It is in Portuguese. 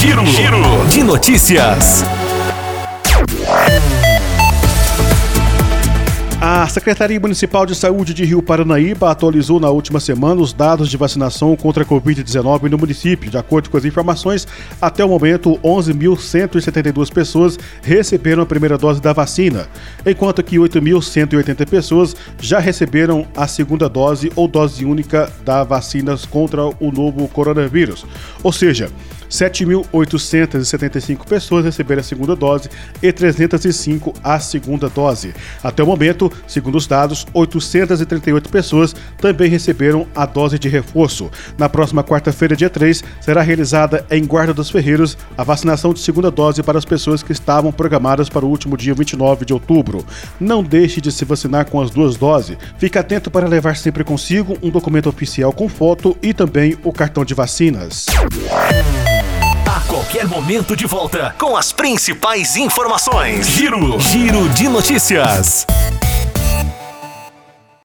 Giro, Giro de notícias. A Secretaria Municipal de Saúde de Rio Paranaíba atualizou na última semana os dados de vacinação contra a Covid-19 no município. De acordo com as informações, até o momento, 11.172 pessoas receberam a primeira dose da vacina, enquanto que 8.180 pessoas já receberam a segunda dose ou dose única da vacina contra o novo coronavírus. Ou seja, 7.875 pessoas receberam a segunda dose e 305 a segunda dose. Até o momento, segundo os dados, 838 pessoas também receberam a dose de reforço. Na próxima quarta-feira, dia 3, será realizada em Guarda dos Ferreiros a vacinação de segunda dose para as pessoas que estavam programadas para o último dia 29 de outubro. Não deixe de se vacinar com as duas doses. Fique atento para levar sempre consigo um documento oficial com foto e também o cartão de vacinas. Qualquer momento de volta com as principais informações. Giro, Giro de notícias.